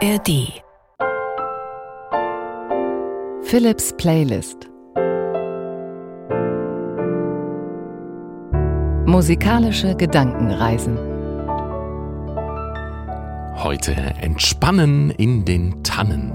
ARD Philips Playlist Musikalische Gedankenreisen Heute Entspannen in den Tannen.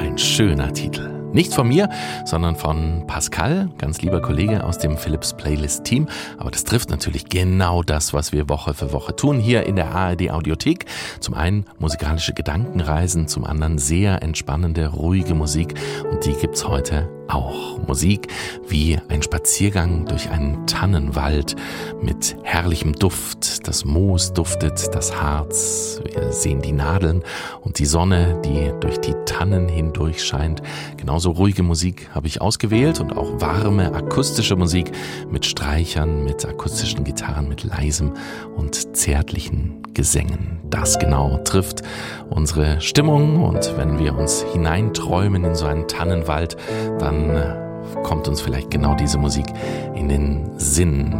Ein schöner Titel. Nicht von mir, sondern von Pascal, ganz lieber Kollege aus dem Philips Playlist Team. Aber das trifft natürlich genau das, was wir Woche für Woche tun hier in der ARD Audiothek. Zum einen musikalische Gedankenreisen, zum anderen sehr entspannende, ruhige Musik. Und die gibt's heute auch. Musik wie ein Spaziergang durch einen Tannenwald mit herrlichem Duft. Das Moos duftet, das Harz. Wir sehen die Nadeln und die Sonne, die durch die Tannen hindurch scheint. Genauso ruhige Musik habe ich ausgewählt und auch warme akustische Musik mit Streichern, mit akustischen Gitarren, mit leisem und zärtlichen Gesängen. Das genau trifft unsere Stimmung und wenn wir uns hineinträumen in so einen Tannenwald, dann äh, kommt uns vielleicht genau diese Musik in den Sinn.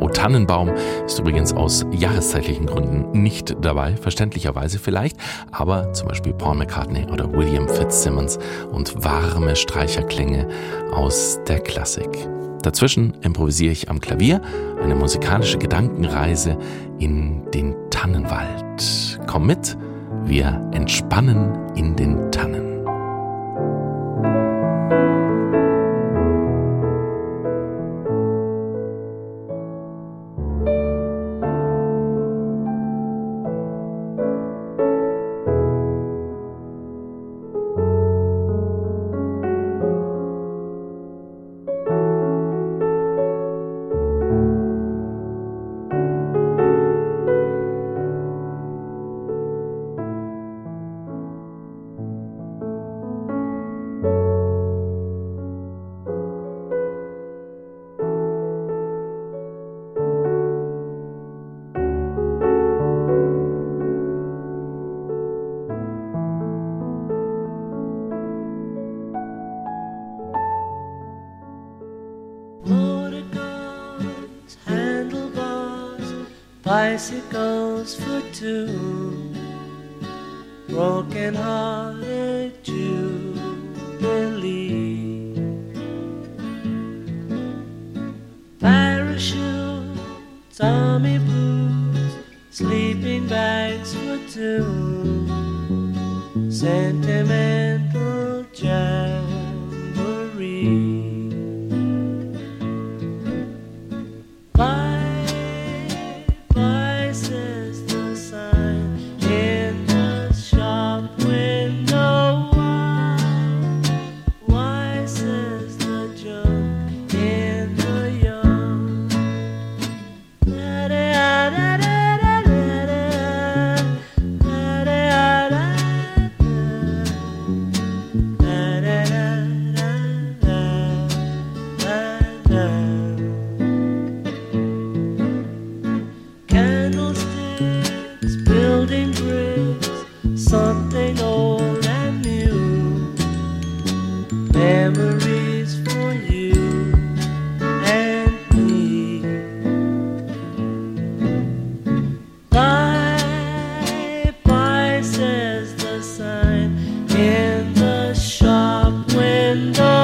O Tannenbaum ist übrigens aus jahreszeitlichen Gründen nicht dabei, verständlicherweise vielleicht, aber zum Beispiel Paul McCartney oder William Fitzsimmons und warme Streicherklänge aus der Klassik. Dazwischen improvisiere ich am Klavier eine musikalische Gedankenreise in den Tannenwald. Komm mit, wir entspannen in den Tannen. Bicycles for two, broken hearted Jubilee. Parachutes, army boots, sleeping bags for two, sentimental jamboree. the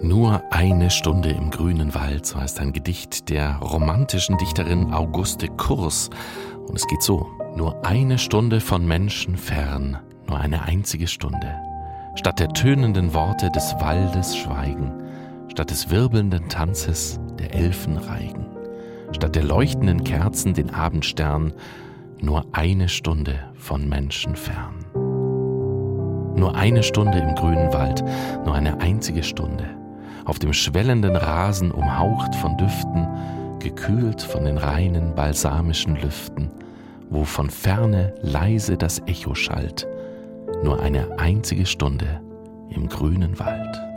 Nur eine Stunde im grünen Wald, so heißt ein Gedicht der romantischen Dichterin Auguste Kurs. Und es geht so, nur eine Stunde von Menschen fern, nur eine einzige Stunde. Statt der tönenden Worte des Waldes Schweigen, statt des wirbelnden Tanzes der Elfen Reigen, statt der leuchtenden Kerzen den Abendstern, nur eine Stunde von Menschen fern. Nur eine Stunde im grünen Wald, nur eine einzige Stunde auf dem schwellenden Rasen umhaucht von Düften, gekühlt von den reinen balsamischen Lüften, wo von ferne leise das Echo schallt, nur eine einzige Stunde im grünen Wald.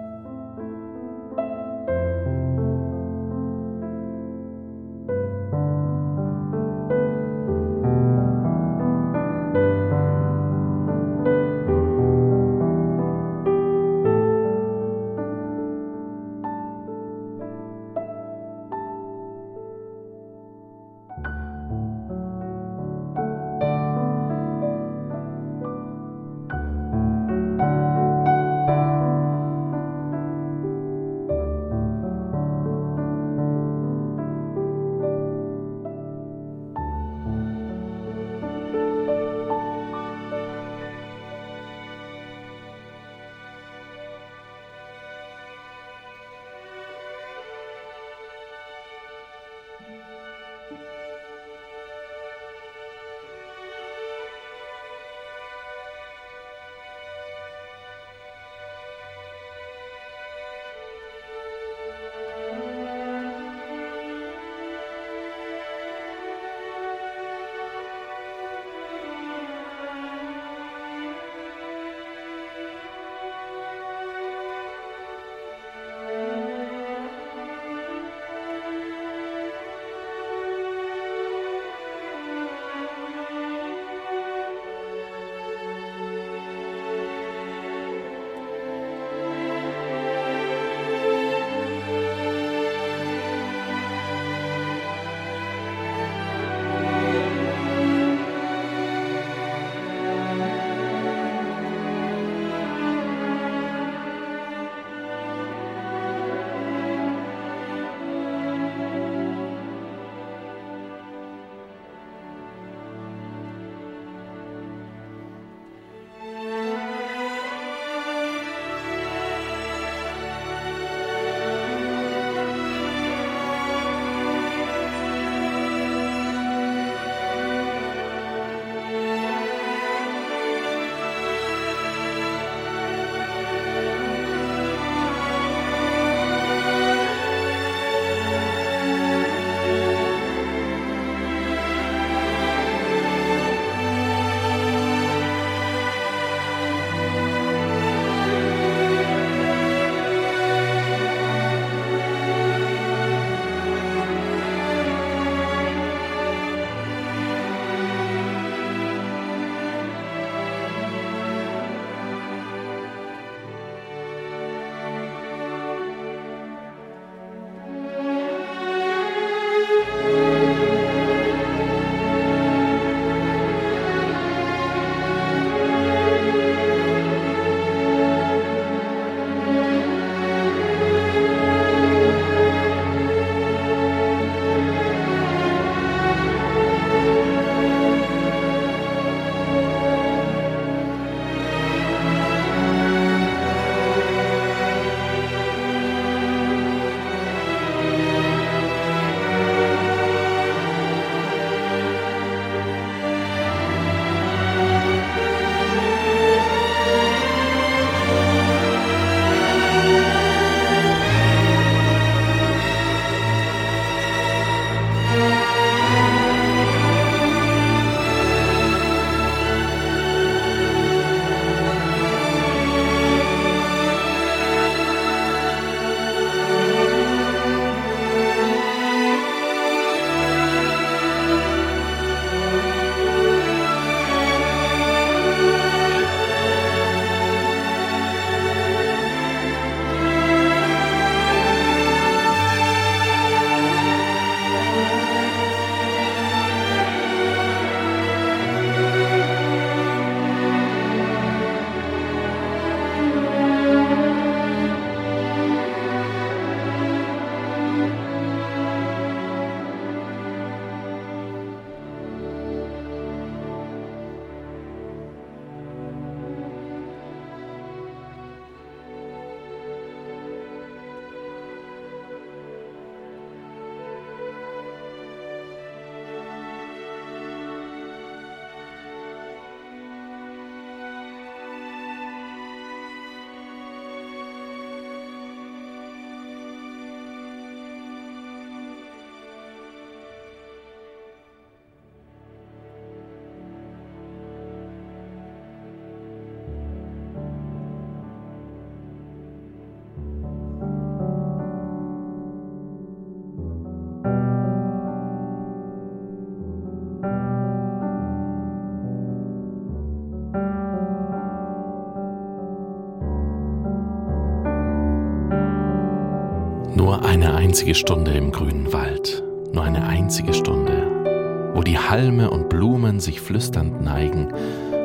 eine einzige Stunde im grünen Wald, nur eine einzige Stunde, wo die Halme und Blumen sich flüsternd neigen,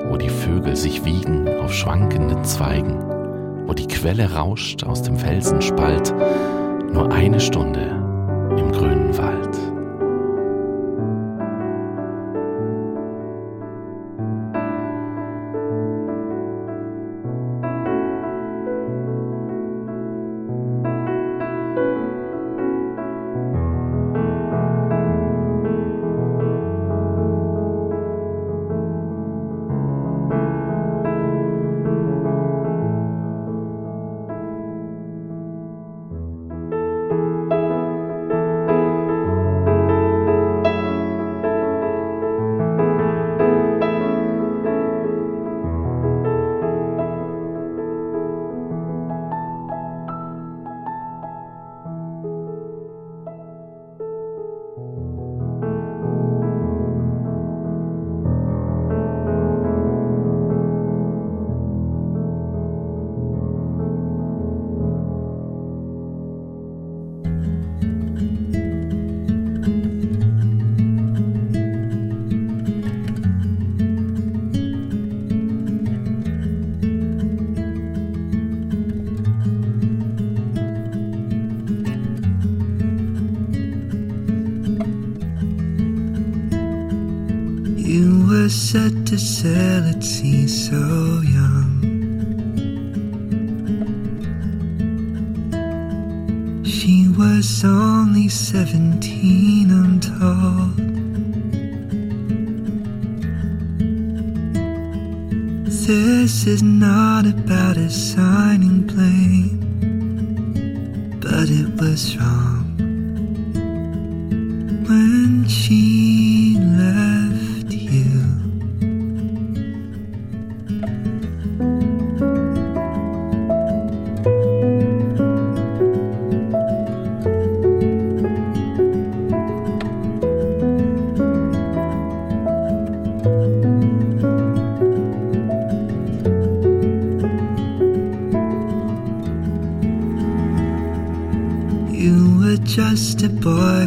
wo die Vögel sich wiegen auf schwankenden Zweigen, wo die Quelle rauscht aus dem Felsenspalt, nur eine Stunde facilities. boy.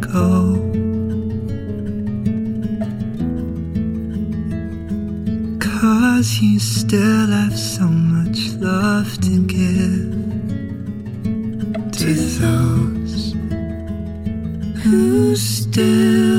go. Cause you still have so much love to give to those who still.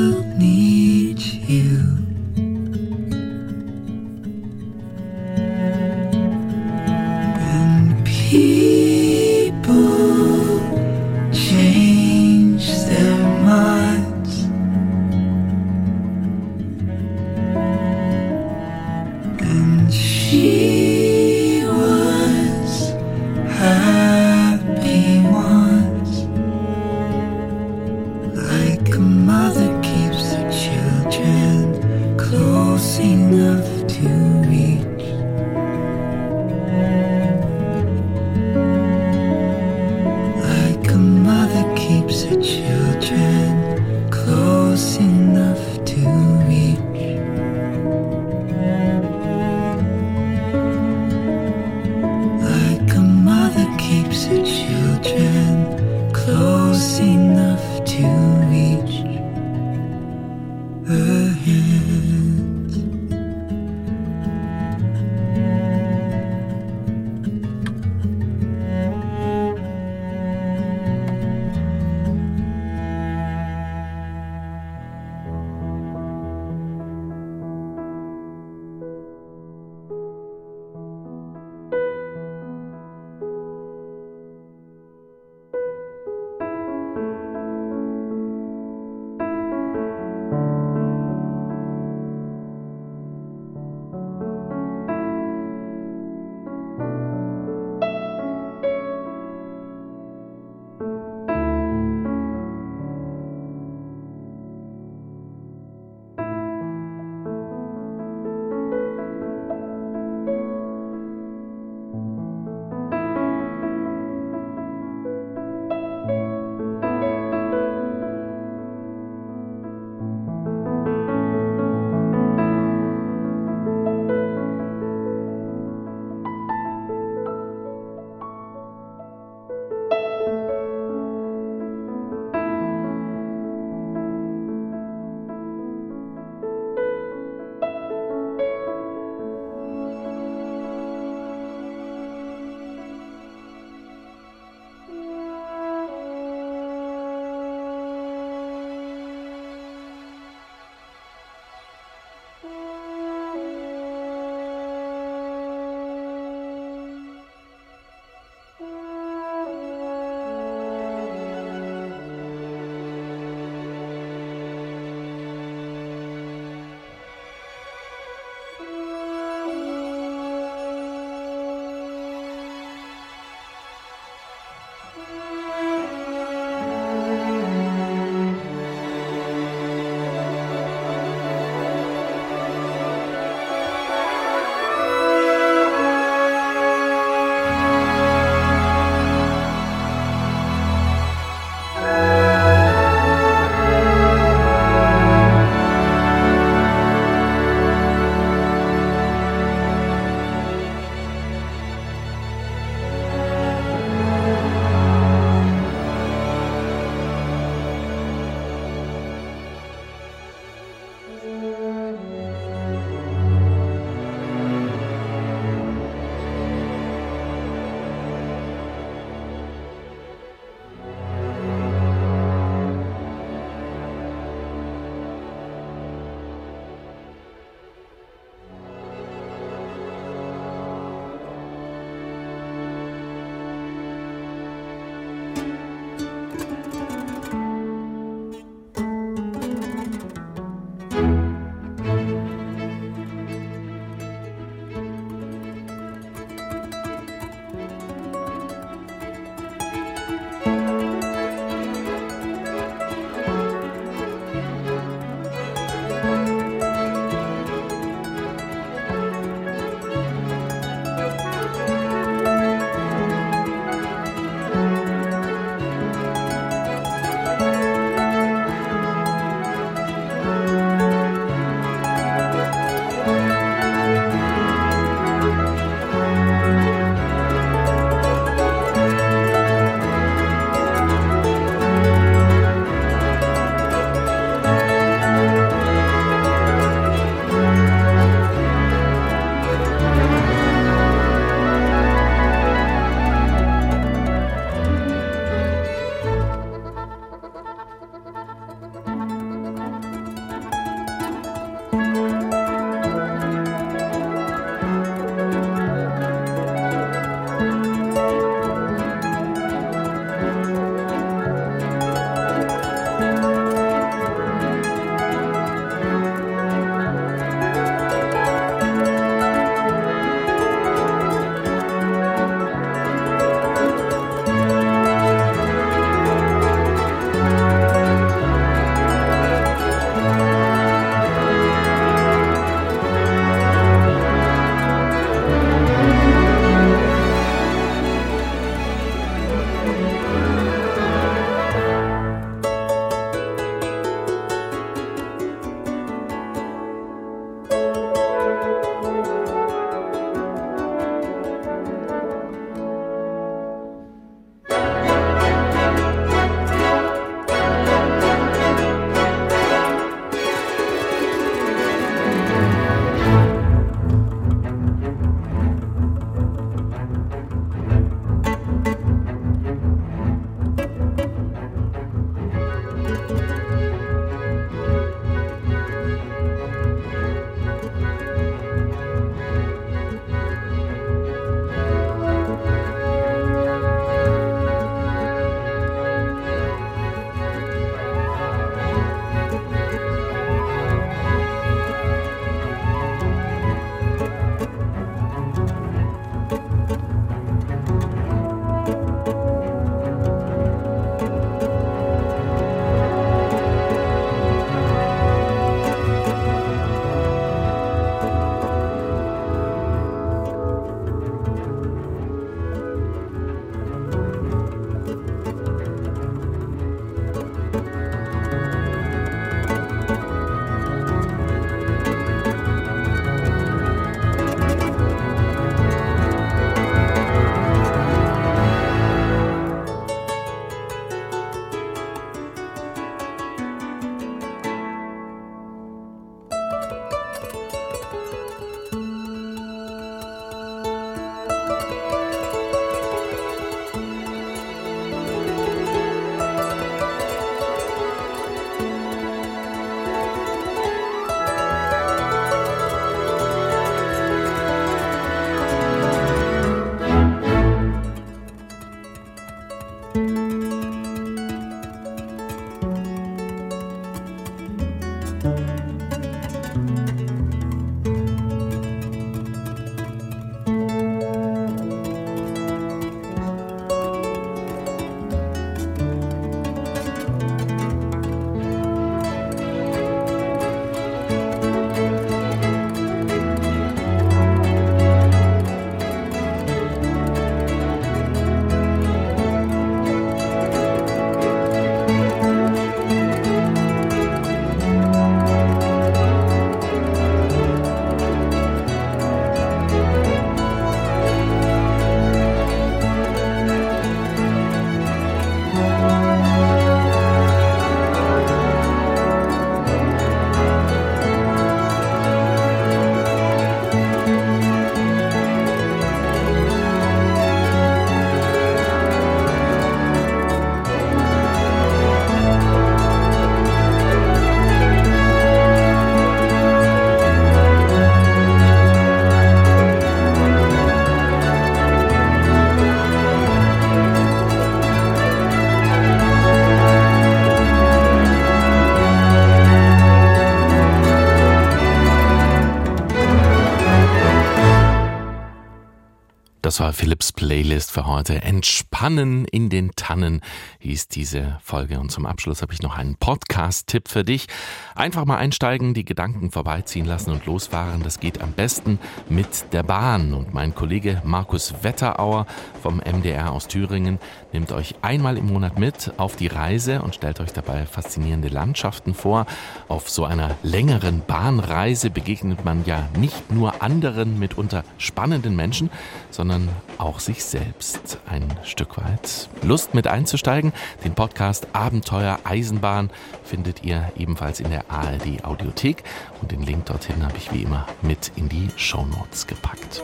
Philips Für heute. Entspannen in den Tannen hieß diese Folge. Und zum Abschluss habe ich noch einen Podcast-Tipp für dich. Einfach mal einsteigen, die Gedanken vorbeiziehen lassen und losfahren. Das geht am besten mit der Bahn. Und mein Kollege Markus Wetterauer vom MDR aus Thüringen nimmt euch einmal im Monat mit auf die Reise und stellt euch dabei faszinierende Landschaften vor. Auf so einer längeren Bahnreise begegnet man ja nicht nur anderen mitunter spannenden Menschen, sondern auch sich selbst ein Stück weit. Lust mit einzusteigen? Den Podcast Abenteuer Eisenbahn findet ihr ebenfalls in der ARD Audiothek und den Link dorthin habe ich wie immer mit in die Show Notes gepackt.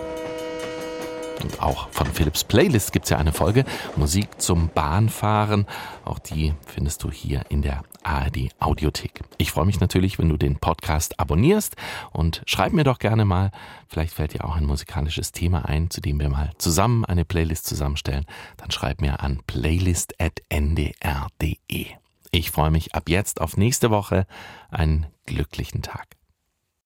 Und auch von Philips Playlist gibt es ja eine Folge Musik zum Bahnfahren. Auch die findest du hier in der ARD Audiothek. Ich freue mich natürlich, wenn du den Podcast abonnierst und schreib mir doch gerne mal, vielleicht fällt dir auch ein musikalisches Thema ein, zu dem wir mal zusammen eine Playlist zusammenstellen. Dann schreib mir an playlist.ndr.de. Ich freue mich ab jetzt auf nächste Woche. Einen glücklichen Tag.